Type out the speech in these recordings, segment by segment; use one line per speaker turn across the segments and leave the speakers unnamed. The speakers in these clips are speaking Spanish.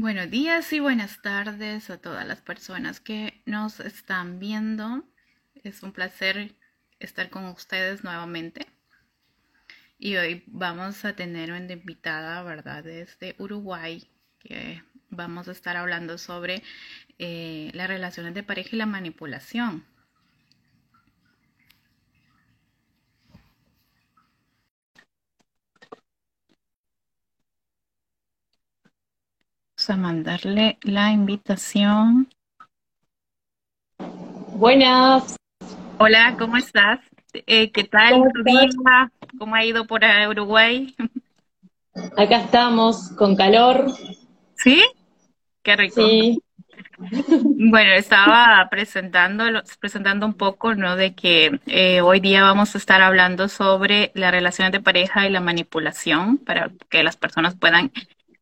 Buenos días y buenas tardes a todas las personas que nos están viendo. Es un placer estar con ustedes nuevamente. Y hoy vamos a tener una invitada, ¿verdad?, desde Uruguay, que vamos a estar hablando sobre eh, las relaciones de pareja y la manipulación. A mandarle la invitación.
Buenas.
Hola, ¿cómo estás? Eh, ¿Qué tal ¿Cómo tu día? ¿Cómo ha ido por Uruguay?
Acá estamos, con calor.
¿Sí? Qué rico. Sí. Bueno, estaba presentando, presentando un poco, ¿no? De que eh, hoy día vamos a estar hablando sobre las relaciones de pareja y la manipulación para que las personas puedan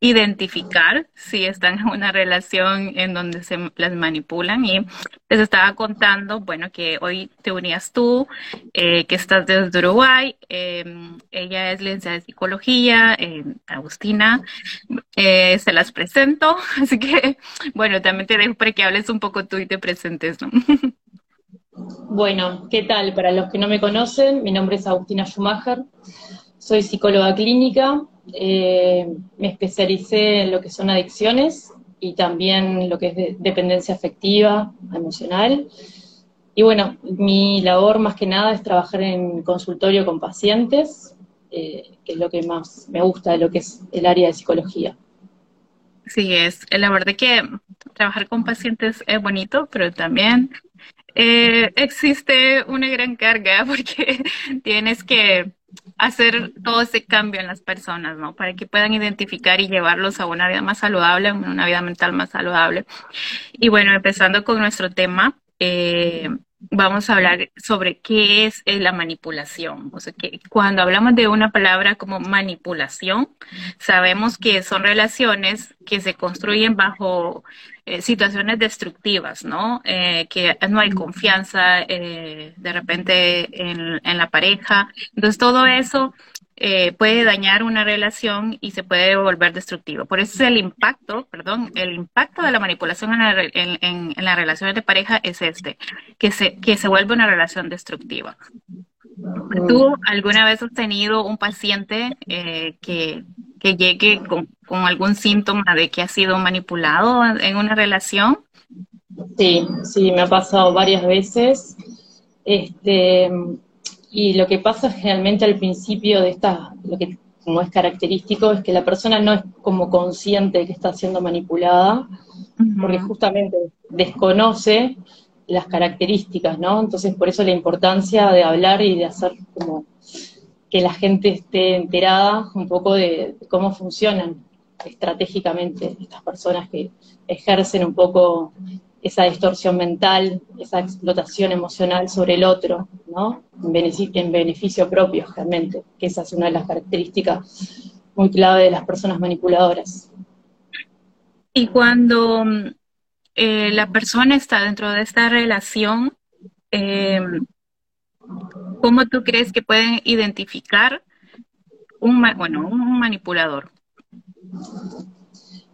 identificar si están en una relación en donde se las manipulan. Y les estaba contando, bueno, que hoy te unías tú, eh, que estás desde Uruguay. Em, ella es licenciada de psicología, Agustina. Eh, se las presento. Así que, bueno, también te dejo para que hables un poco tú y te presentes, ¿no?
Bueno, ¿qué tal? Para los que no me conocen, mi nombre es Agustina Schumacher, soy psicóloga clínica, eh, me especialicé en lo que son adicciones y también lo que es dependencia afectiva, emocional. Y bueno, mi labor más que nada es trabajar en consultorio con pacientes, eh, que es lo que más me gusta de lo que es el área de psicología.
Sí, es la verdad que trabajar con pacientes es bonito, pero también eh, existe una gran carga porque tienes que hacer todo ese cambio en las personas, ¿no? Para que puedan identificar y llevarlos a una vida más saludable, una vida mental más saludable. Y bueno, empezando con nuestro tema, eh, vamos a hablar sobre qué es eh, la manipulación. O sea, que cuando hablamos de una palabra como manipulación, sabemos que son relaciones que se construyen bajo eh, situaciones destructivas, ¿no? Eh, que no hay confianza de repente en, en, la pareja. Entonces, todo eso eh, puede dañar una relación y se puede volver destructivo. Por eso es el impacto, perdón, el impacto de la manipulación en, las relaciones de pareja es este, que se, que se vuelve una relación destructiva. ¿Tú alguna vez has tenido un paciente eh, que, que, llegue con, con, algún síntoma de que ha sido manipulado en una relación?
Sí, sí, me ha pasado varias veces. Este, y lo que pasa generalmente al principio de esta, lo que como es característico, es que la persona no es como consciente de que está siendo manipulada, porque justamente desconoce las características, ¿no? Entonces, por eso la importancia de hablar y de hacer como que la gente esté enterada un poco de cómo funcionan estratégicamente estas personas que ejercen un poco esa distorsión mental, esa explotación emocional sobre el otro, ¿no? En beneficio, propio, realmente, que esa es una de las características muy clave de las personas manipuladoras.
Y cuando eh, la persona está dentro de esta relación, eh, ¿cómo tú crees que pueden identificar un, bueno, un manipulador?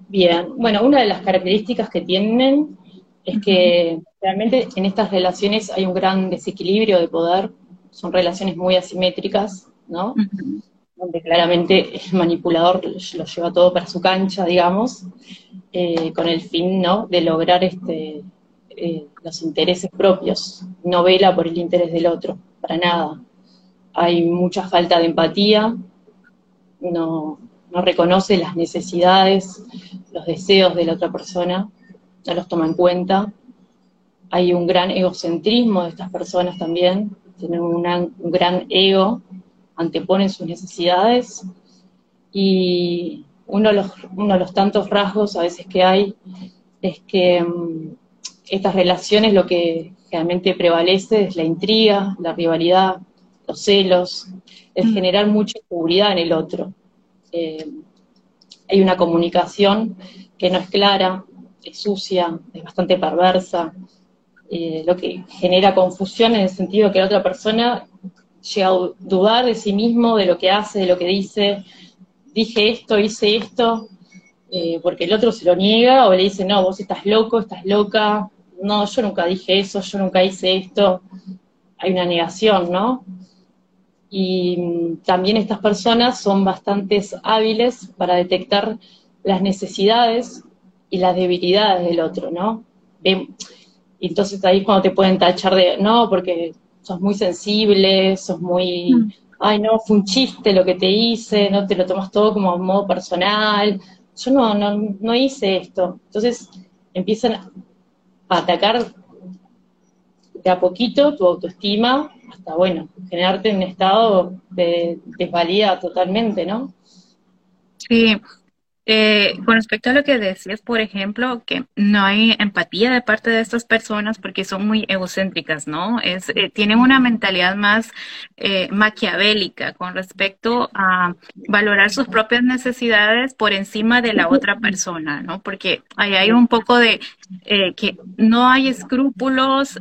Bien, bueno, una de las características que tienen es que realmente en estas relaciones hay un gran desequilibrio de poder, son relaciones muy asimétricas, ¿no? Donde claramente el manipulador lo lleva todo para su cancha, digamos, eh, con el fin, ¿no? De lograr este, eh, los intereses propios, no vela por el interés del otro, para nada. Hay mucha falta de empatía, no, no reconoce las necesidades, los deseos de la otra persona, no los toma en cuenta. Hay un gran egocentrismo de estas personas también, tienen un gran ego, anteponen sus necesidades y uno de, los, uno de los tantos rasgos a veces que hay es que mm, estas relaciones lo que realmente prevalece es la intriga, la rivalidad, los celos, el mm. generar mucha inseguridad en el otro. Eh, hay una comunicación que no es clara, es sucia, es bastante perversa, eh, lo que genera confusión en el sentido de que la otra persona llega a dudar de sí mismo, de lo que hace, de lo que dice, dije esto, hice esto, eh, porque el otro se lo niega o le dice, no, vos estás loco, estás loca, no, yo nunca dije eso, yo nunca hice esto, hay una negación, ¿no? Y también estas personas son bastante hábiles para detectar las necesidades y las debilidades del otro, ¿no? entonces ahí es cuando te pueden tachar de, no, porque sos muy sensible, sos muy, mm. ay no, fue un chiste lo que te hice, no te lo tomas todo como modo personal, yo no, no, no hice esto. Entonces empiezan a atacar de a poquito tu autoestima hasta, bueno, generarte un estado de desvalía totalmente, ¿no?
Sí, eh, con respecto a lo que decías, por ejemplo, que no hay empatía de parte de estas personas porque son muy egocéntricas, ¿no? Es, eh, tienen una mentalidad más eh, maquiavélica con respecto a valorar sus propias necesidades por encima de la otra persona, ¿no? Porque ahí hay un poco de que no hay escrúpulos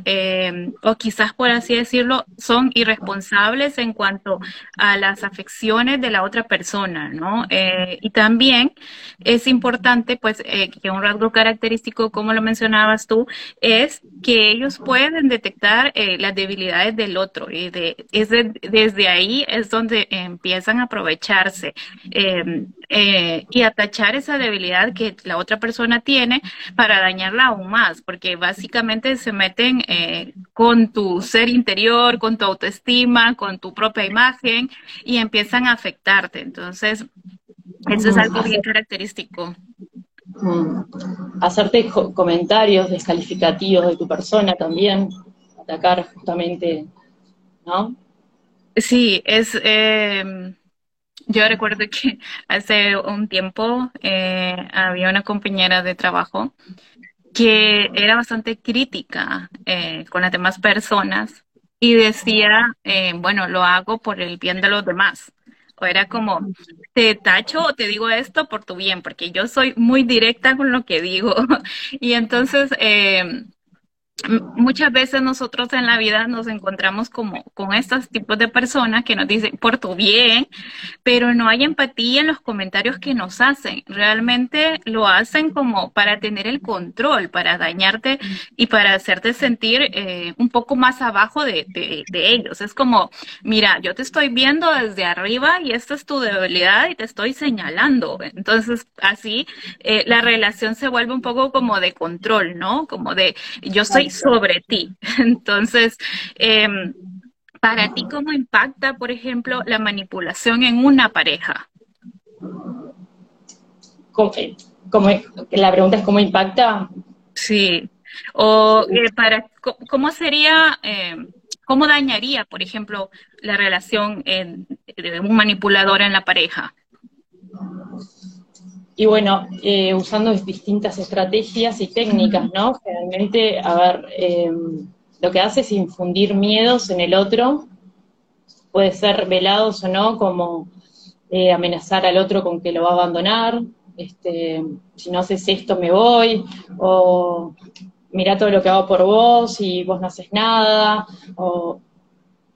o quizás, por así decirlo, son irresponsables en cuanto a las afecciones de la otra persona, ¿no? y también es importante, pues, eh, que un rasgo característico, como lo mencionabas tú, es que ellos pueden detectar eh, las debilidades del otro y de, es desde ahí es donde empiezan a aprovecharse em, eh, y a tachar esa debilidad que la otra persona tiene para dañarla aún más, porque básicamente se meten con tu ser interior, con tu autoestima, con tu propia imagen y empiezan a afectarte. Entonces, eso es algo bien característico.
Mm. Hacerte comentarios descalificativos de tu persona también, atacar justamente, ¿no?
Sí, es. Eh, yo recuerdo que hace un tiempo eh, había una compañera de trabajo que era bastante crítica eh, con las demás personas y decía, bueno, lo hago por el bien de los demás era como, te tacho o te digo esto por tu bien, porque yo soy muy directa con lo que digo. y entonces, eh, muchas veces nosotros en la vida nos encontramos como con estos tipos de personas que nos dicen por tu bien, pero no hay empatía en los comentarios que nos hacen. Realmente lo hacen como para tener el control, para dañarte y para hacerte sentir eh, un poco más abajo de, ellos. Es como, mira, yo te estoy viendo desde arriba y esta es tu debilidad y te estoy señalando. Entonces, así eh, la relación se vuelve un poco como de control, ¿no? Como de yo soy sobre ti. Entonces, em, para ti, ¿cómo impacta, por ejemplo, la manipulación en una pareja?
la pregunta es cómo impacta.
Sí. O eh, para, ¿cómo sería, em, cómo dañaría, por ejemplo, la relación de un manipulador en la pareja?
Y bueno, eh, usando distintas estrategias y técnicas, ¿no? Generalmente, a ver, em, lo que hace es infundir miedos en el otro, puede ser velados o no, como eh, amenazar al otro con que lo va a abandonar, este, si no haces esto me voy, o mira todo lo que hago por vos y vos no haces nada, o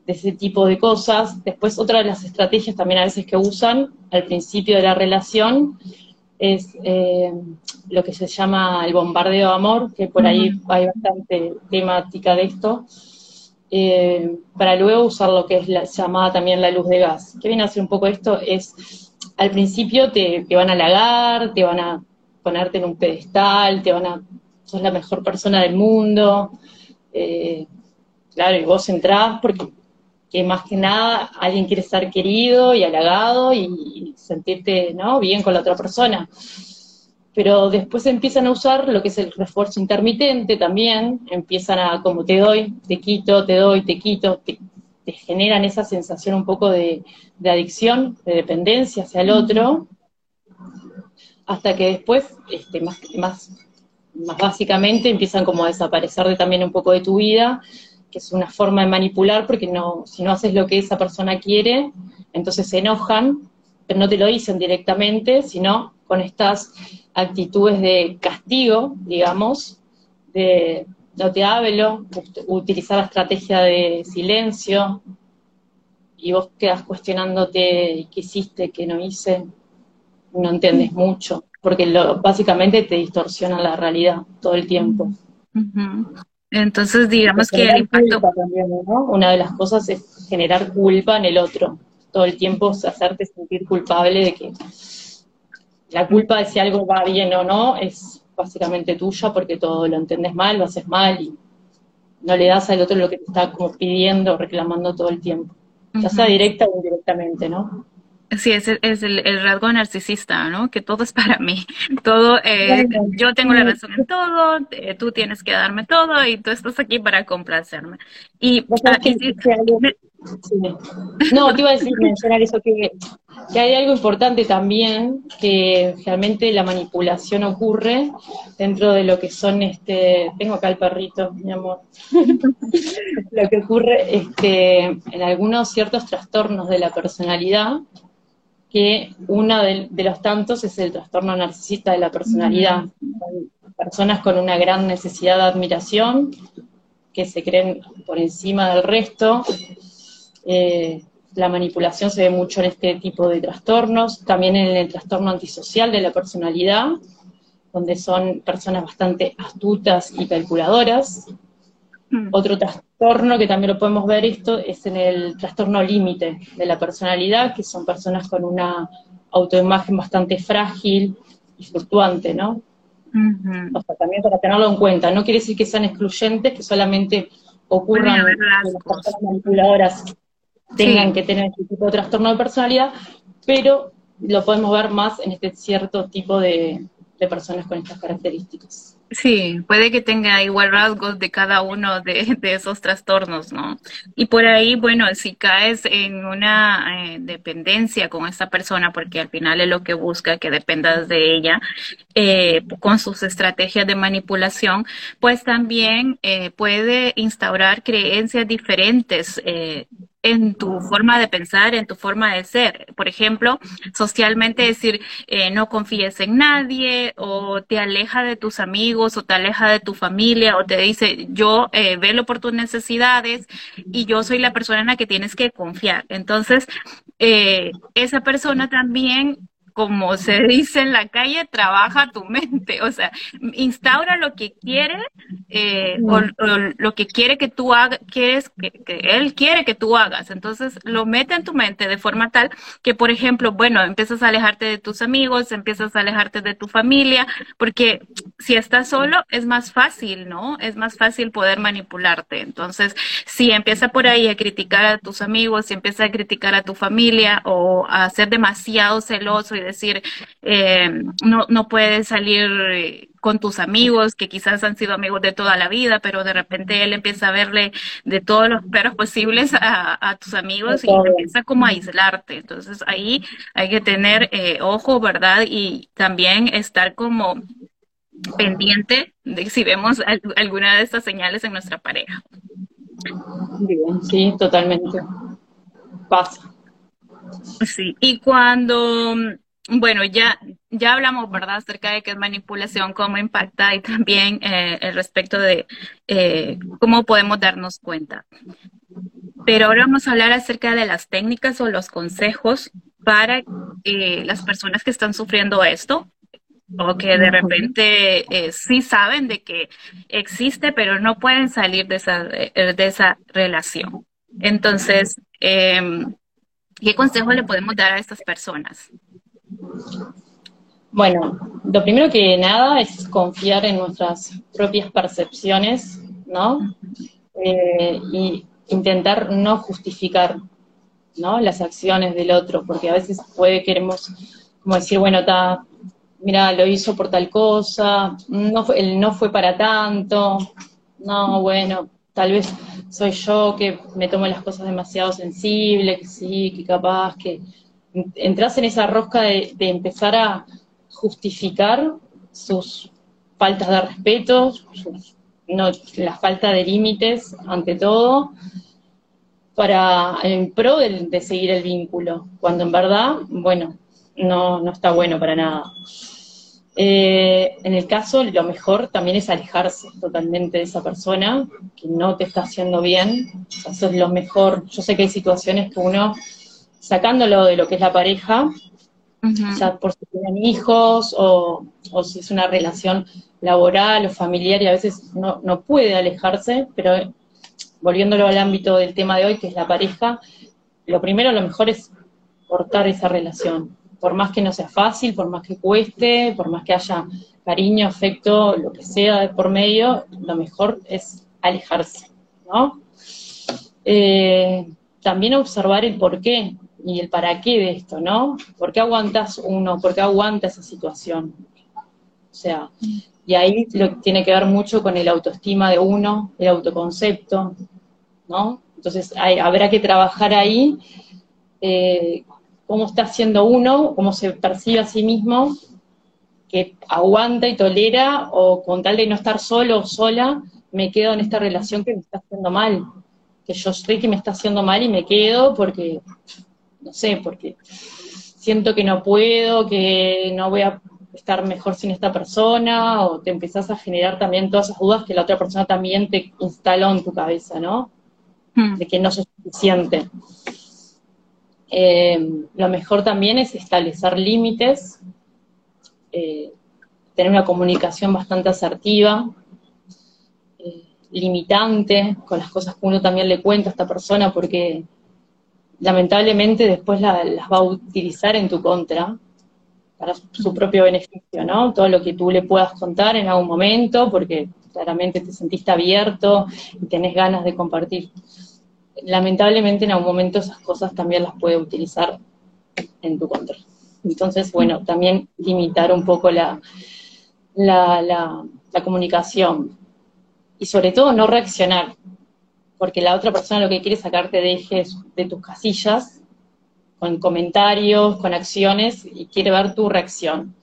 de ese tipo de cosas. Después, otra de las estrategias también a veces que usan al principio de la relación es eh, lo que se llama el bombardeo de amor, que por ahí hay bastante temática de esto, eh, para luego usar lo que es la llamada también la luz de gas. ¿Qué viene a hacer un poco esto? Es, al principio te, van a halagar, te van a ponerte en un pedestal, te van a, sos la mejor persona del mundo, eh, claro, y vos entrás porque que más que nada alguien quiere estar querido y halagado y, sentirte ¿no? bien con la otra persona. Pero después empiezan a usar lo que es el refuerzo intermitente también, empiezan a como te doy, te quito, te doy, te quito, te, generan esa sensación un poco de, adicción, de dependencia hacia el otro, hasta que después, este, más, más, más básicamente, empiezan como a desaparecer de, también un poco de tu vida que es una forma de manipular, porque no, si no haces lo que esa persona quiere, entonces se enojan, pero no te lo dicen directamente, sino con estas actitudes de castigo, digamos, de no te hablo, utilizar la estrategia de silencio, y vos quedas cuestionándote qué hiciste, qué no hice, no entiendes mucho. porque lo, básicamente te distorsiona la realidad todo el tiempo.
Entonces, digamos que el impacto...
Una de las cosas es generar culpa en el otro. Todo el tiempo hacerte sentir culpable de que la culpa de si algo va bien o no es básicamente tuya porque todo lo entendés mal, lo haces mal y no le das al otro lo que te está como pidiendo, reclamando todo el tiempo. Ya sea directa o indirectamente, ¿no?
Sí, es, es el, rasgo narcisista, ¿no? Que todo es para mí. Todo, eh, yo tengo la razón en todo, eh, tú tienes que darme todo y tú estás aquí para complacerme. Y,
ah, No, te iba a decir, mencionar eso, que, que hay algo importante también, que realmente la manipulación ocurre dentro de lo que son, este, tengo acá el perrito, mi amor, lo que ocurre es que en algunos ciertos trastornos de la personalidad, que uno de, los tantos es el trastorno narcisista de la personalidad. Personas con una gran necesidad de admiración, que se creen por encima del resto. Eh, la manipulación se ve mucho en este tipo de trastornos, también en el trastorno antisocial de la personalidad, donde son personas bastante astutas y calculadoras. Mm. Otro trastorno que también lo podemos ver esto es en el trastorno límite de la personalidad, que son personas con una autoimagen bastante frágil y fluctuante, ¿no? O sea, también para tenerlo en cuenta. No quiere decir que sean excluyentes, que solamente ocurran que las personas manipuladoras tengan que tener este tipo de trastorno de personalidad, pero lo podemos ver más en este cierto tipo de personas con estas características.
Sí, puede que tenga igual rasgos de cada uno de, esos trastornos, ¿no? Y por ahí, bueno, si caes en una eh, dependencia con esa persona, porque al final es lo que busca, que dependas de ella, eh, con sus estrategias de manipulación, pues también eh, puede instaurar creencias diferentes en tu forma de pensar, en tu forma de ser. Por ejemplo, socialmente decir, eh, no confíes en nadie, o te aleja de tus amigos, o te aleja de tu familia, o te dice, yo eh, velo por tus necesidades y yo soy la persona en la que tienes que confiar. Entonces, eh, esa persona también como se dice en la calle, trabaja tu mente, o sea, instaura lo que quiere eh, o, lo que quiere que tú hagas, que, es, que, él quiere que tú hagas. Entonces, lo mete en tu mente de forma tal que, por ejemplo, bueno, empiezas a alejarte de tus amigos, empiezas a alejarte de tu familia, porque si estás solo es más fácil, ¿no? Es más fácil poder manipularte. Entonces, si empieza por ahí a criticar a tus amigos, si empieza a criticar a tu familia o a ser demasiado celoso y decir, eh, no, no puedes salir eh, con tus amigos, que quizás han sido amigos de toda la vida, pero de repente él empieza a verle de todos los peros posibles a, tus amigos y empieza como a aislarte. Entonces ahí hay que tener eh, ojo, ¿verdad? Y también estar como pendiente de si vemos alguna de estas señales en nuestra pareja.
Bien, sí, totalmente. Pasa.
Sí, y cuando bueno, ya, ya hablamos, ¿verdad?, acerca de qué es manipulación, cómo impacta y también eh, el respecto de eh, cómo podemos darnos cuenta. Pero ahora vamos a hablar acerca de las técnicas o los consejos para eh, las personas que están sufriendo esto o que de repente sí saben de que existe, pero no pueden salir de esa, de esa relación. Entonces, em, ¿qué consejo le podemos dar a estas personas?
Bueno, lo primero que nada es confiar en nuestras propias percepciones, ¿no? Eh, y intentar no justificar, ¿no? Las acciones del otro, porque a veces puede queremos como decir, bueno, está, mira, lo hizo por tal cosa, no fue, él no fue para tanto, no, bueno, tal vez soy yo que me tomo las cosas demasiado sensibles, que sí, que capaz, que entras en esa rosca de, empezar a justificar sus faltas de respeto, la falta de límites ante todo, para en pro de, seguir el vínculo, cuando en verdad, bueno, no, no está bueno para nada. Eh, en el caso, lo mejor también es alejarse totalmente de esa persona que no te está haciendo bien. eso es lo mejor. Yo sé que hay situaciones que uno sacándolo de lo que es la pareja, ya por si tienen hijos o, o, si es una relación laboral o familiar y a veces no, no puede alejarse, pero volviéndolo al ámbito del tema de hoy, que es la pareja, lo primero, lo mejor es cortar esa relación, por más que no sea fácil, por más que cueste, por más que haya cariño, afecto, lo que sea de por medio, lo mejor es alejarse, ¿no? Eh, también observar el por qué y el para qué de esto, ¿no? ¿Por qué aguantas uno? ¿Por qué aguanta esa situación? O sea, y ahí lo, tiene que ver mucho con el autoestima de uno, el autoconcepto, ¿no? Entonces habrá que trabajar ahí eh, cómo está haciendo uno, cómo se percibe a sí mismo, que aguanta y tolera, o con tal de no estar solo o sola, me quedo en esta relación que me está haciendo mal, que yo sé que me está haciendo mal y me quedo porque, no sé, porque siento que no puedo, que no voy a estar mejor sin esta persona, o te empezás a generar también todas esas dudas que la otra persona también te instaló en tu cabeza, ¿no? Hmm. De que no sos suficiente. Eh, lo mejor también es establecer límites, eh, tener una comunicación bastante asertiva, eh, limitante con las cosas que uno también le cuenta a esta persona, porque lamentablemente después las va a utilizar en tu contra para su propio beneficio, ¿no? Todo lo que tú le puedas contar en algún momento, porque claramente te sentiste abierto y tenés ganas de compartir lamentablemente en algún momento esas cosas también las puede utilizar en tu contra. Entonces, bueno, también limitar un poco la, la, la, comunicación y sobre todo no reaccionar, porque la otra persona lo que quiere es sacarte de ejes de tus casillas, con comentarios, con acciones, y quiere ver tu reacción.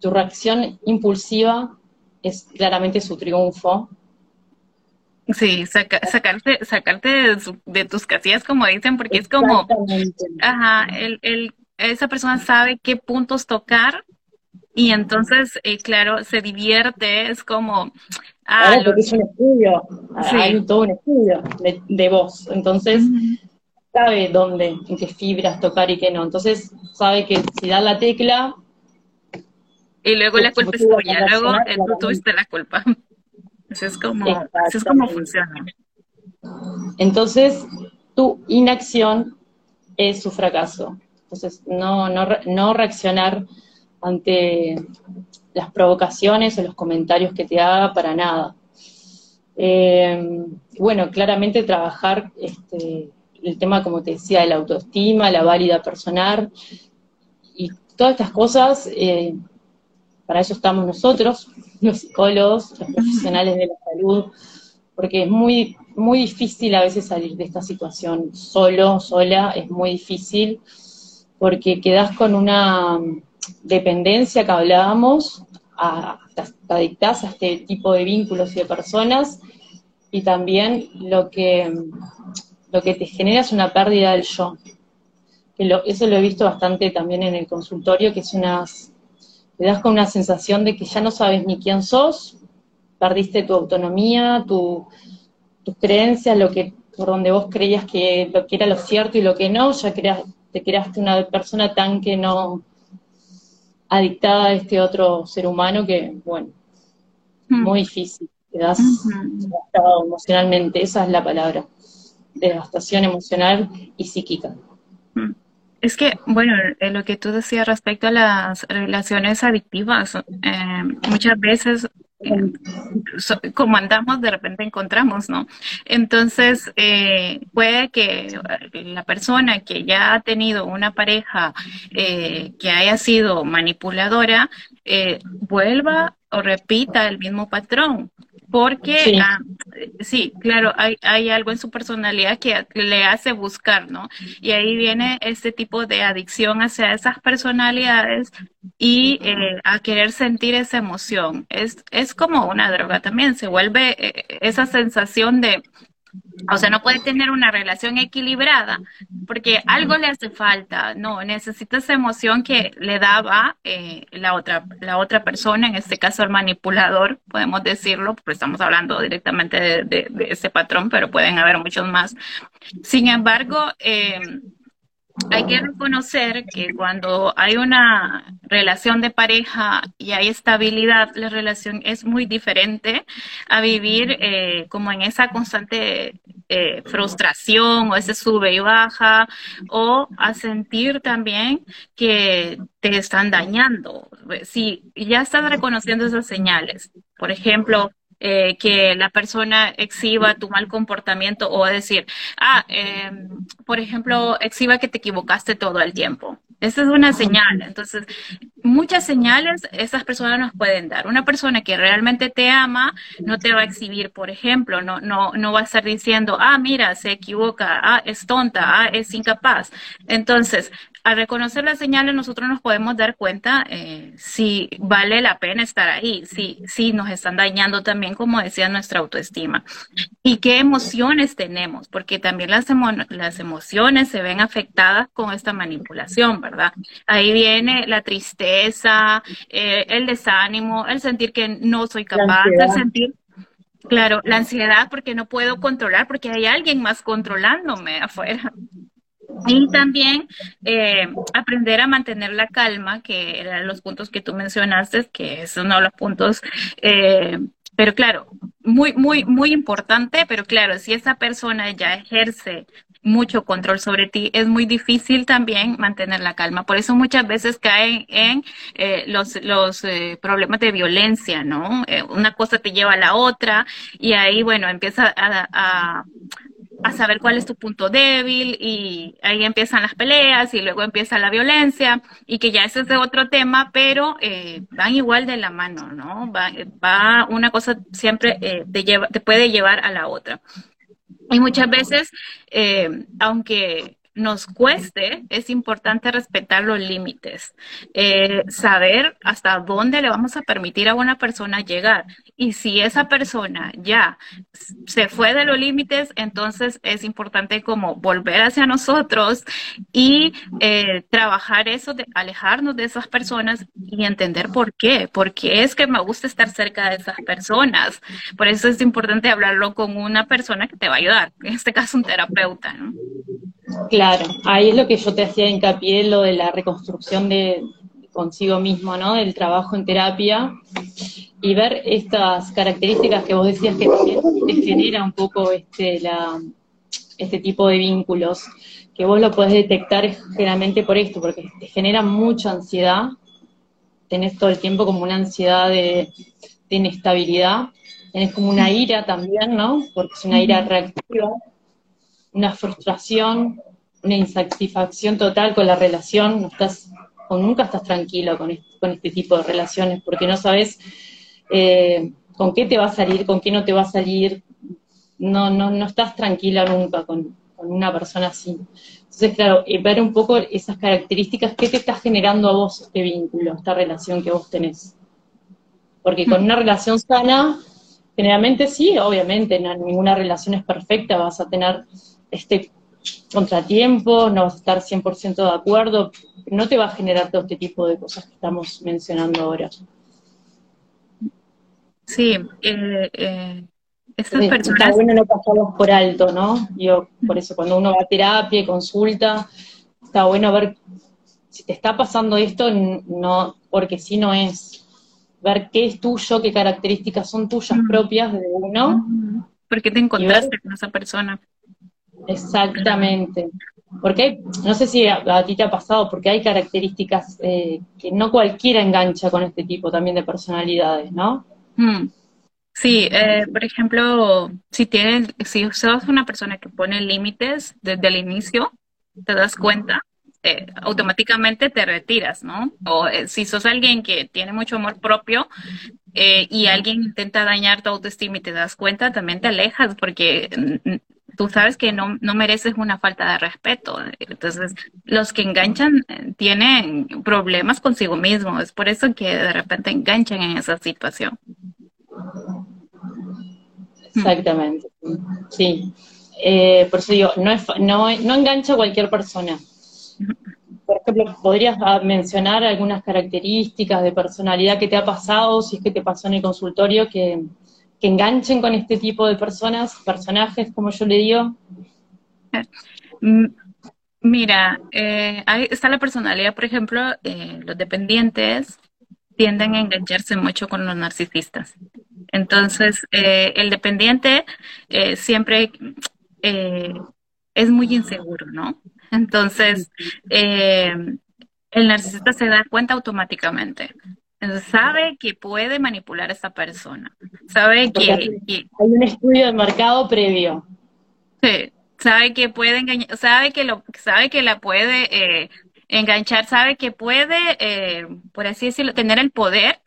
Tu reacción impulsiva es claramente su triunfo,
Sí, sacarte, sacarte de, tus casillas, como dicen, porque es como, ajá, el, el, esa persona sabe qué puntos tocar y entonces, eh, claro, se divierte, es como...
Ah, porque es un estudio, hay todo un estudio de, de voz, entonces sabe dónde, en qué fibras tocar y qué no, entonces sabe que si da la tecla...
Y luego la culpa es tuya, luego eh, tú tuviste la culpa. Eso es como, es como funciona.
Entonces, tu inacción es su fracaso. Entonces, no, no, no reaccionar ante las provocaciones o los comentarios que te haga para nada. Eh, bueno, claramente trabajar este, el tema, como te decía, de la autoestima, la válida personal y todas estas cosas, eh, para eso estamos nosotros, los psicólogos, los profesionales de la salud, porque es muy, muy difícil a veces salir de esta situación solo, sola, es muy difícil, porque quedas con una dependencia que hablábamos, a, te adictás a este tipo de vínculos y de personas, y también lo que, lo que te genera es una pérdida del yo. Que eso lo he visto bastante también en el consultorio, que es unas te das con una sensación de que ya no sabes ni quién sos, perdiste tu autonomía, tu, tus creencias, lo que por donde vos creías que lo que era lo cierto y lo que no, ya te creaste una persona tan que no adictada a este otro ser humano que, bueno, hmm. muy difícil, te das devastado emocionalmente, esa es la palabra, devastación emocional y psíquica.
Hmm. Es que, bueno, eh, lo que tú decías respecto a las relaciones adictivas, eh, muchas veces como andamos, de repente encontramos, ¿no? Entonces, puede que la persona que ya ha tenido una pareja que haya sido manipuladora, vuelva o repita el mismo patrón porque sí, claro, hay, hay, algo en su personalidad que le hace buscar, ¿no? Y ahí viene este tipo de adicción hacia esas personalidades y eh, a querer sentir esa emoción. Es, es como una droga también, se vuelve eh, esa sensación de o sea, no puede tener una relación equilibrada porque algo le hace falta. No, necesita esa emoción que le daba eh, la, otra, la otra persona, en este caso el manipulador, podemos decirlo, porque estamos hablando directamente de, ese patrón, pero pueden haber muchos más. Sin embargo, eh, hay que reconocer que cuando hay una relación de pareja y hay estabilidad, la relación es muy diferente a vivir eh, como en esa constante eh, frustración o ese sube y baja o a sentir también que te están dañando. Si ya estás reconociendo esas señales, por ejemplo, eh, que la persona exhiba tu mal comportamiento o decir, ah, eh, por ejemplo, exhiba que te equivocaste todo el tiempo. Esa es una señal. Entonces, muchas señales esas personas nos pueden dar. Una persona que realmente te ama no te va a exhibir, por ejemplo, no, no, no va a estar diciendo, ah, mira, se equivoca, ah, es tonta, ah, es incapaz. Entonces, al reconocer las señales nosotros nos podemos dar cuenta eh, si vale la pena estar ahí, si, si nos están dañando también, como decía, nuestra autoestima. Y qué emociones tenemos, porque también las, las emociones se ven afectadas con esta manipulación, ¿verdad? Ahí viene la tristeza, eh, el desánimo, el sentir que no soy capaz, el sentir Claro, la ansiedad porque no puedo controlar, porque hay alguien más controlándome afuera. Y también eh, aprender a mantener la calma, que eran los puntos que tú mencionaste, que son los puntos, eh, pero claro, muy, muy, muy importante, pero claro, si esa persona ya ejerce mucho control sobre ti, es muy difícil también mantener la calma. Por eso muchas veces caen en eh, los, los problemas de violencia, ¿no? una cosa te lleva a la otra y ahí, bueno, empieza a a saber cuál es tu punto débil y ahí empiezan las peleas y luego empieza la violencia y que ya ese es de otro tema, pero eh, van igual de la mano, ¿no? Va, una cosa siempre eh, te, lleva, te puede llevar a la otra. Y muchas veces, eh, aunque nos cueste, es importante respetar los límites, eh, saber hasta dónde le vamos a permitir a una persona llegar. Y si esa persona ya se fue de los límites, entonces es importante como volver hacia nosotros y eh, trabajar eso, de alejarnos de esas personas y entender por qué, porque es que me gusta estar cerca de esas personas. Por eso es importante hablarlo con una persona que te va a ayudar, en este caso un terapeuta. ¿no?
Claro, ahí es lo que yo te hacía hincapié, lo de la reconstrucción de consigo mismo, ¿no? Del trabajo en terapia y ver estas características que vos decías que también te genera un poco este, la, este tipo de vínculos, que vos lo podés detectar generalmente por esto, porque te genera mucha ansiedad, tenés todo el tiempo como una ansiedad de, de inestabilidad, tenés como una ira también, ¿no? Porque es una ira reactiva, una frustración, una insatisfacción total con la relación, no estás, nunca estás tranquilo con este, con este tipo de relaciones, porque no sabes eh, con qué te va a salir, con qué no te va a salir, no, no, no estás tranquila nunca con, una persona así. Entonces, claro, eh, ver un poco esas características, qué te está generando a vos este vínculo, esta relación que vos tenés. Porque con una relación sana, generalmente sí, obviamente, ninguna relación es perfecta, vas a tener este contratiempo, no vas a estar 100% de acuerdo, no te va a generar todo este tipo de cosas que estamos mencionando ahora.
Sí, eh, eh,
estas personas... Está bueno no pasamos por alto, ¿no? Yo, por eso cuando uno va a terapia y consulta, está bueno ver si te está pasando esto, no, porque si no es ver qué es tuyo, qué características son tuyas propias de uno.
¿Por qué te encontraste con esa persona?
Exactamente. Porque no sé si a, ti te ha pasado, porque hay características eh, que no cualquiera engancha con este tipo también de personalidades, ¿no?
Mm. Sí, eh, por ejemplo, si tienes, si sos una persona que pone límites desde el inicio, te das cuenta, eh, automáticamente te retiras, ¿no? O si sos alguien que tiene mucho amor propio y alguien intenta dañar tu autoestima y te das cuenta, también te alejas porque tú sabes que no, no mereces una falta de respeto. Entonces, los que enganchan eh, tienen problemas consigo mismos. Es por eso que de repente enganchan en esa situación.
Exactamente. Sí. Eh, por eso digo, no, es, no, no engancha a cualquier persona. Por ejemplo, ¿podrías mencionar algunas características de personalidad que te ha pasado, si es que te pasó en el consultorio, que, que enganchen con este tipo de personas, personajes, como yo le digo?
Mm, Mira, eh, ahí está la personalidad, por ejemplo, eh, los dependientes tienden a engancharse mucho con los narcisistas. Entonces, eh, el dependiente siempre es muy inseguro, ¿no? Entonces, el narcisista se da cuenta automáticamente. Sabe que puede manipular a esa persona. Sabe que,
hay un estudio de mercado previo.
Sí, sabe que puede engañar, sabe que lo, sabe que la puede enganchar, sabe que puede, por así decirlo, tener el poder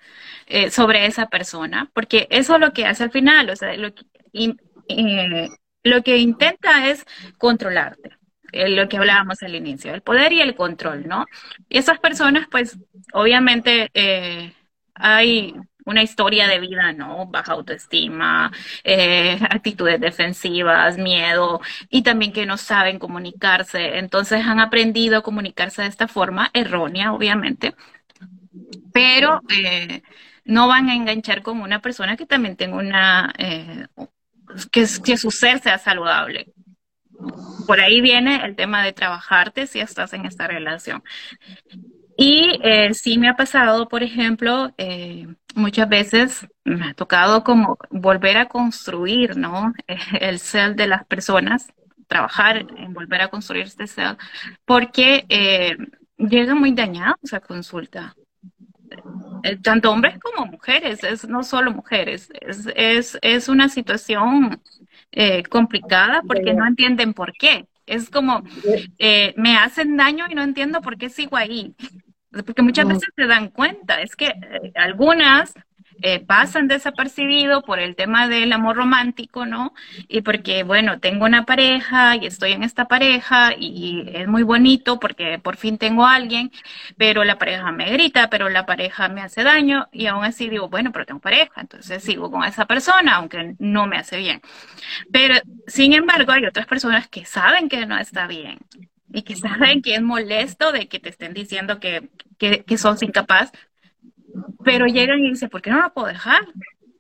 eh, sobre esa persona, porque eso es lo que hace al final, o sea, lo que, eh, lo que intenta es controlarte, eh, lo que hablábamos al inicio, el poder y el control, ¿no? Y esas personas, pues, obviamente hay una historia de vida, ¿no? Baja autoestima, actitudes defensivas, miedo y también que no saben comunicarse. Entonces han aprendido a comunicarse de esta forma errónea, obviamente, pero no van a enganchar con una persona que también tenga una, eh, que, que su ser sea saludable. Por ahí viene el tema de trabajarte si estás en esta relación. Y eh, sí me ha pasado, por ejemplo, eh, muchas veces me ha tocado como volver a construir, ¿no? El ser de las personas, trabajar en volver a construir este ser, porque eh, llegan muy dañados a consulta. Eh, tanto hombres como mujeres, es no solo mujeres, es, es, es una situación eh, complicada porque no entienden por qué. Es como, eh, me hacen daño y no entiendo por qué sigo ahí. Porque muchas veces se dan cuenta, es que algunas eh, pasan desapercibido por el tema del amor romántico, ¿no? Y porque, bueno, tengo una pareja y estoy en esta pareja y es muy bonito porque por fin tengo a alguien, pero la pareja me grita, pero la pareja me hace daño y aún así digo, bueno, pero tengo pareja, entonces sigo con esa persona, aunque no me hace bien. Pero, sin embargo, hay otras personas que saben que no está bien y que saben que es molesto de que te estén diciendo que, que, que sos incapaz pero llegan y dicen, ¿por qué no lo puedo dejar?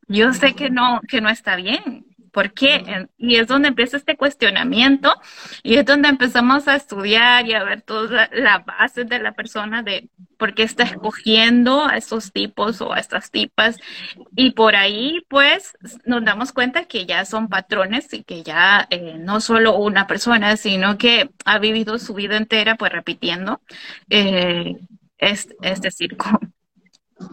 Yo sé que no, que no está bien. ¿Por qué? Y es donde empieza este cuestionamiento y es donde empezamos a estudiar y a ver toda la base de la persona de por qué está escogiendo a estos tipos o a estas tipas. Y por ahí, pues, nos damos cuenta que ya son patrones y que ya eh, no solo una persona, sino que ha vivido su vida entera, pues, repitiendo eh, este, este circo.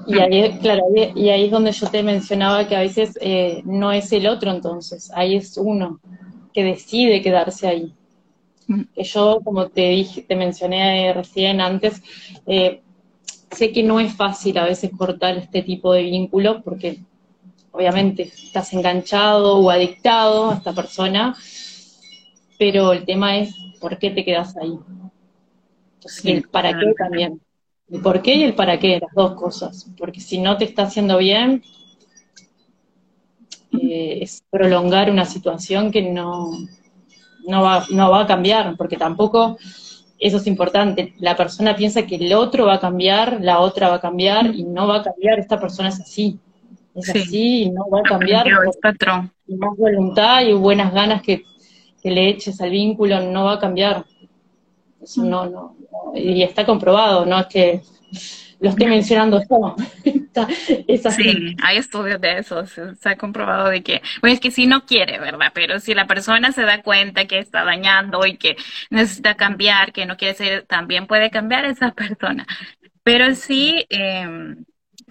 Y ahí, claro, y ahí es donde yo te mencionaba que a veces eh, no es el otro entonces, ahí es uno que decide quedarse ahí. Mm. Que yo, como te dije, te mencioné recién antes, eh, sé que no es fácil a veces cortar este tipo de vínculos porque obviamente estás enganchado o adictado a esta persona, pero el tema es por qué te quedas ahí. Entonces, para qué también el por qué y el para qué, las dos cosas. Porque si no te está haciendo bien, eh, es prolongar una situación que no, no, va, no va a cambiar, porque tampoco, eso es importante, la persona piensa que el otro va a cambiar, la otra va a cambiar y no va a cambiar, esta persona es así. Es así y no va a cambiar.
Patrón.
Y más voluntad y buenas ganas que, que le eches al vínculo, no va a cambiar. Eso no, no, y está comprobado, no es que lo esté mencionando yo.
es. Sí, hay estudios de eso, se, ha comprobado de que, bueno, es que si no quiere, ¿verdad? Pero si la persona se da cuenta que está dañando y que necesita cambiar, que no quiere ser, también puede cambiar esa persona. Pero sí, eh,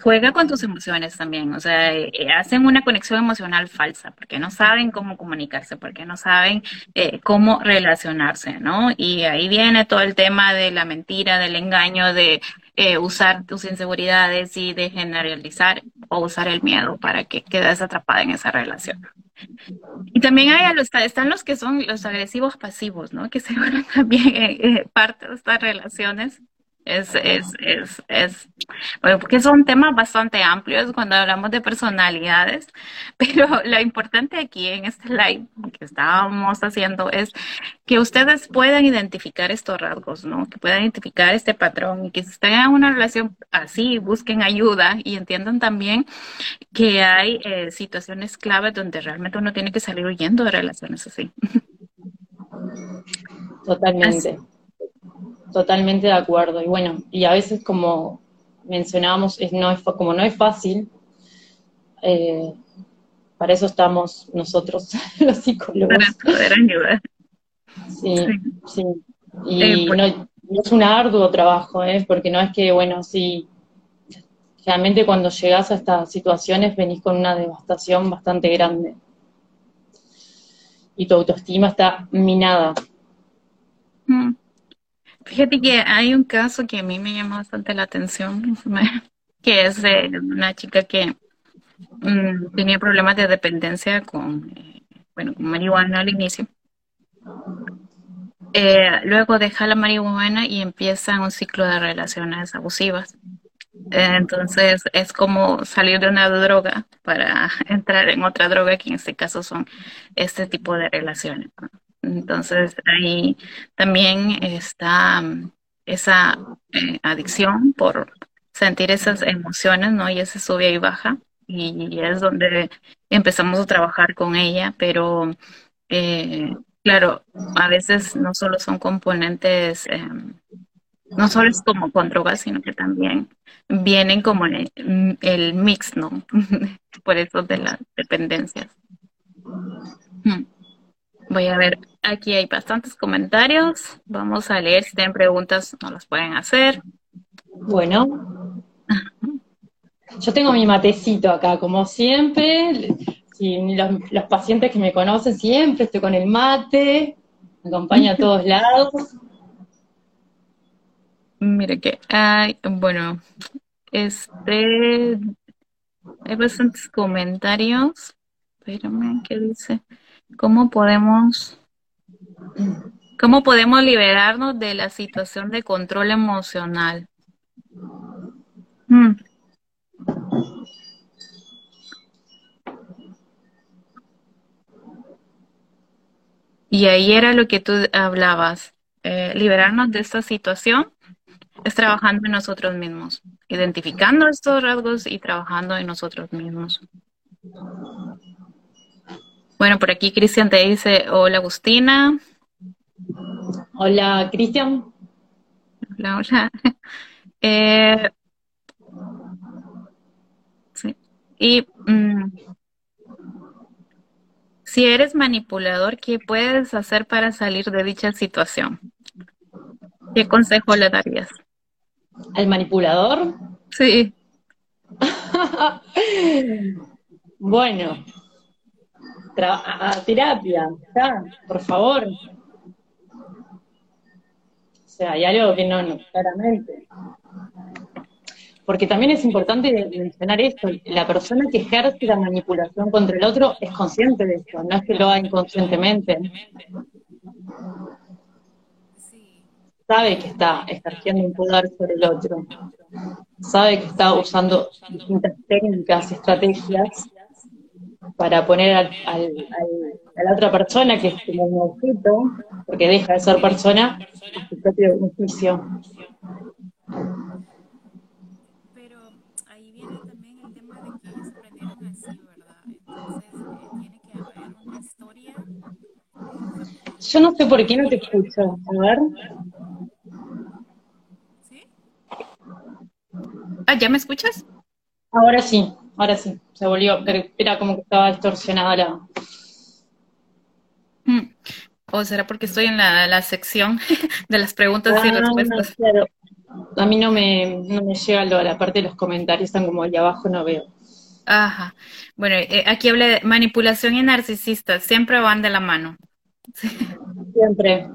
juega con tus emociones también, o sea, eh, hacen una conexión emocional falsa, porque no saben cómo comunicarse, porque no saben eh, cómo relacionarse, ¿no? Y ahí viene todo el tema de la mentira, del engaño, de eh, usar tus inseguridades y de generalizar o usar el miedo para que quedes atrapada en esa relación. Y también hay están los que son los agresivos pasivos, ¿no? Que se vuelven también parte de estas relaciones es, es, es, es, bueno, porque son temas bastante amplios cuando hablamos de personalidades, pero lo importante aquí en este live que estábamos haciendo es que ustedes puedan identificar estos rasgos, ¿no? Que puedan identificar este patrón y que si están en una relación así, busquen ayuda y entiendan también que hay eh, situaciones claves donde realmente uno tiene que salir huyendo de relaciones así.
Totalmente. Totalmente de acuerdo. Y bueno, y a veces como mencionábamos, es, no es, como no es fácil, eh, para eso estamos nosotros, los psicólogos.
Para poder ayudar.
Sí, sí. Y eh, pues no, es un arduo trabajo, ¿eh? porque no es que, bueno, sí, realmente cuando llegas a estas situaciones venís con una devastación bastante grande. Y tu autoestima está minada.
Mm. Fíjate que hay un caso que a mí me llama bastante la atención, que es una chica que mm, tenía problemas de dependencia con, eh, bueno, con marihuana al inicio. Eh, luego deja la marihuana y empieza un ciclo de relaciones abusivas. Eh, entonces es como salir de una droga para entrar en otra droga, que en este caso son este tipo de relaciones. Entonces ahí también está mm, esa eh, adicción por sentir esas emociones, ¿no? Y ese sube y baja. Y es donde empezamos a trabajar con ella, pero eh, claro, a veces no solo son componentes, em, no solo es como con drogas, sino que también vienen como el, el mix, ¿no? por eso de las dependencias. Hmm. Voy a ver, aquí hay bastantes comentarios. Vamos a leer. Si tienen preguntas, nos las pueden hacer.
Bueno. Yo tengo mi matecito acá, como siempre. Si los, pacientes que me conocen siempre estoy con el mate. Me acompaña a todos lados.
Mire que hay, bueno, este, hay bastantes comentarios. Espérame, ¿qué dice? ¿Cómo podemos, cómo podemos liberarnos de la situación de control emocional? Hmm. Y ahí era lo que tú hablabas, eh, liberarnos de esta situación es trabajando en nosotros mismos, identificando estos rasgos y trabajando en nosotros mismos. Bueno, por aquí Cristian te dice, hola Agustina.
Hola Cristian.
Hola, hola. Eh, sí. Y mm, si eres manipulador, ¿qué puedes hacer para salir de dicha situación? ¿Qué consejo le darías?
¿Al manipulador?
Sí.
bueno, a, terapia, por favor. O sea, hay algo que no, no, claramente. Porque también es importante mencionar esto, la persona que ejerce la manipulación contra el otro es consciente de esto, no es que lo haga inconscientemente. Sabe que está ejerciendo un poder sobre el otro, sabe que está usando distintas técnicas y estrategias para poner al, a la otra persona, que es como un objeto, porque deja de ser persona, a su propio beneficio.
Pero ahí viene también el tema de que ellos aprendieron así, ¿verdad? Entonces, eh, tiene que haber una historia.
Yo no sé por qué no te escucho. A ver.
¿Sí? Ah, ¿ya me escuchas?
Ahora sí. Ahora sí, se volvió, era como que estaba distorsionada la...
Mm. ¿O será porque estoy en la, sección de las preguntas y ah, respuestas?
A mí no me, no me llega lo, la parte de los comentarios, están como allá abajo, no veo.
Ajá. Bueno, eh, aquí habla de manipulación y narcisista, siempre van de la mano.
Siempre.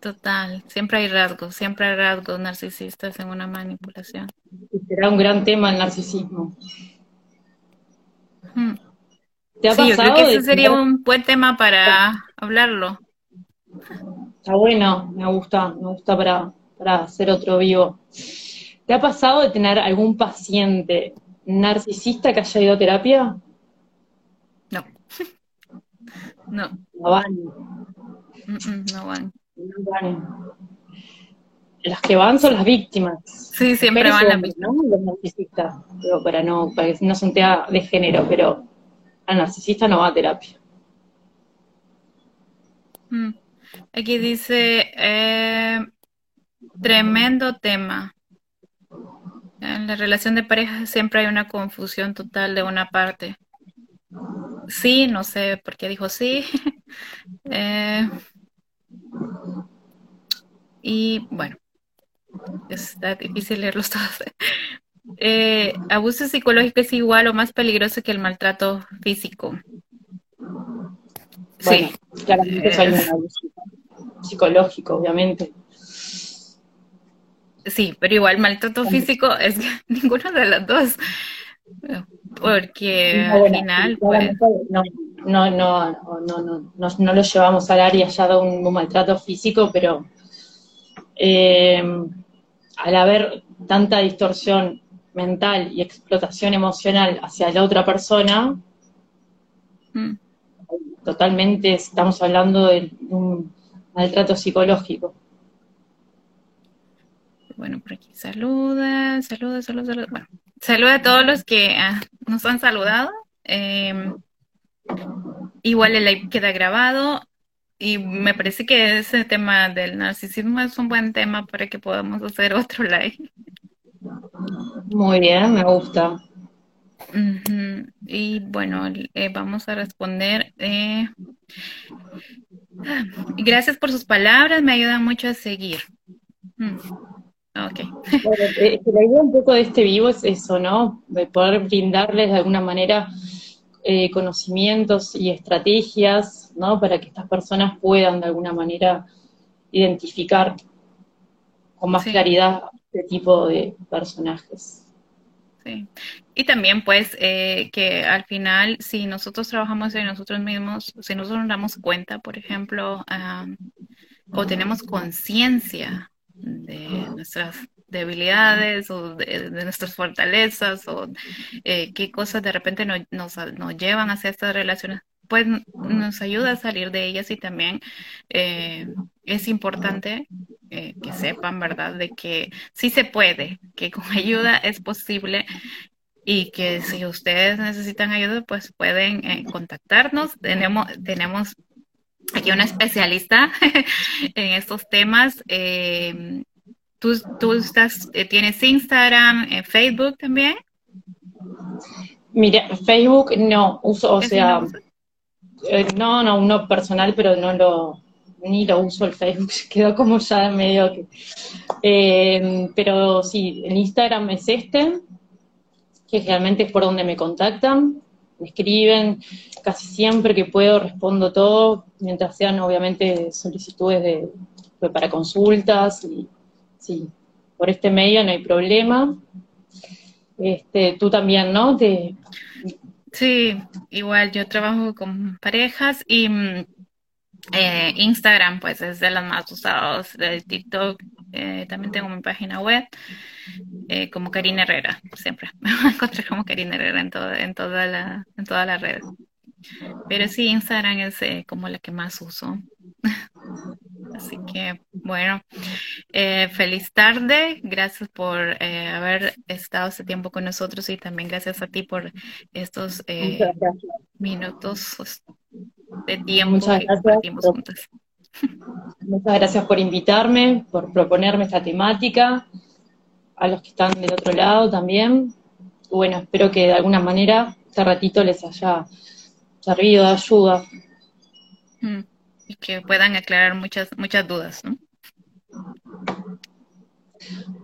Total, siempre hay rasgos, siempre hay rasgos narcisistas en una manipulación.
será un gran tema el narcisismo.
Hmm. ¿Te ha sí, yo creo que ese sería un buen tema para hablarlo.
Está bueno, me gusta, me gusta para, para hacer otro vivo. ¿Te ha pasado de tener algún paciente narcisista que haya ido a terapia?
No. no.
No van.
no van.
Las que van son las víctimas.
Sí, siempre van las víctimas.
¿no? Los narcisistas, para no, para que no tema de género, pero el narcisista no va a terapia.
Mm. Aquí dice, eh, tremendo tema. En la relación de pareja siempre hay una confusión total de una parte. Sí, no sé por qué dijo sí. Eh, y bueno, está difícil leerlos todos. Eh, abuso psicológico es igual o más peligroso que el maltrato físico.
sí, claramente hay un abuso psicológico, obviamente.
Sí, pero igual maltrato físico es ninguno de los dos. Porque al final, pues...
No, no, no, no, no, no, lo llevamos al área ya de un, maltrato físico, pero eh, al haber tanta distorsión mental y explotación emocional hacia la otra persona, mm. totalmente estamos hablando de un maltrato psicológico.
Bueno, por aquí saluda, saluda, saluda, saluda. Bueno, saluda a todos los que ah, nos han saludado. Em, igual el live queda grabado y me parece que ese tema del narcisismo es un buen tema para que podamos hacer otro live.
Muy bien, me gusta.
Y bueno, eh, vamos a responder. Eh, gracias por sus palabras, me ayuda mucho a seguir. Mm, ok.
Eh, la idea un poco de este vivo es eso, ¿no? De poder brindarles de alguna manera conocimientos y estrategias, ¿no? Para que estas personas puedan de alguna manera identificar con más claridad este tipo de personajes.
Sí. Y también pues eh, que al final si nosotros trabajamos en nosotros mismos, si nosotros nos damos cuenta, por ejemplo, o tenemos conciencia de nuestras debilidades o de, nuestras fortalezas o eh, qué cosas de repente nos, nos, llevan hacia estas relaciones, pues nos ayuda a salir de ellas y también eh, es importante eh, que sepan, ¿verdad?, de que sí se puede, que con ayuda es posible y que si ustedes necesitan ayuda, pues pueden contactarnos. Tenemos, tenemos aquí una especialista en estos temas. ¿Tú, ¿tú, estás, tienes Instagram, Facebook también?
Mira, Facebook no uso, o sea, no, no, uno personal, pero no lo, ni lo uso el Facebook, quedó como ya medio que... Eh, pero sí, el Instagram es este, que realmente es por donde me contactan, me escriben, casi siempre que puedo respondo todo, mientras sean obviamente solicitudes de, para consultas, y sí, por este medio no hay problema. Este, tú también, ¿no?
Sí, igual yo trabajo con parejas y mm, eh, Instagram, pues es de los más usados, de TikTok, eh, también tengo mi página web, eh, como Karina Herrera, siempre me encontrar como Karina Herrera en, todo, en, toda la, en todas las redes. Pero sí, Instagram es como la que más uso. Así que, bueno, feliz tarde. Gracias por haber estado este tiempo con nosotros y también gracias a ti por estos minutos de tiempo
Muchas gracias. Muchas gracias por invitarme, por proponerme esta temática, a los que están del otro lado también. Bueno, espero que de alguna manera este ratito les haya servido de ayuda.
Mm, y que puedan aclarar muchas, muchas dudas, ¿no?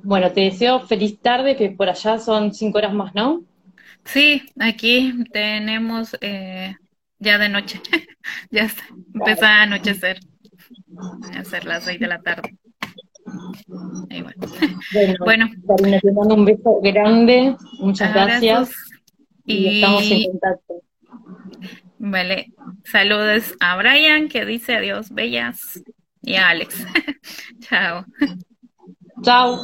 Bueno, te deseo feliz tarde, que por allá son cinco horas más, ¿no?
Sí, aquí tenemos eh, ya de noche. ya está. Empieza a anochecer. A ser las seis de la tarde.
Bueno, bueno. te mando un beso grande. Muchas gracias. Y, estamos en contacto.
Vale. Saludos a Brian que dice adiós, bellas. Y a Alex. Chao.
Chao.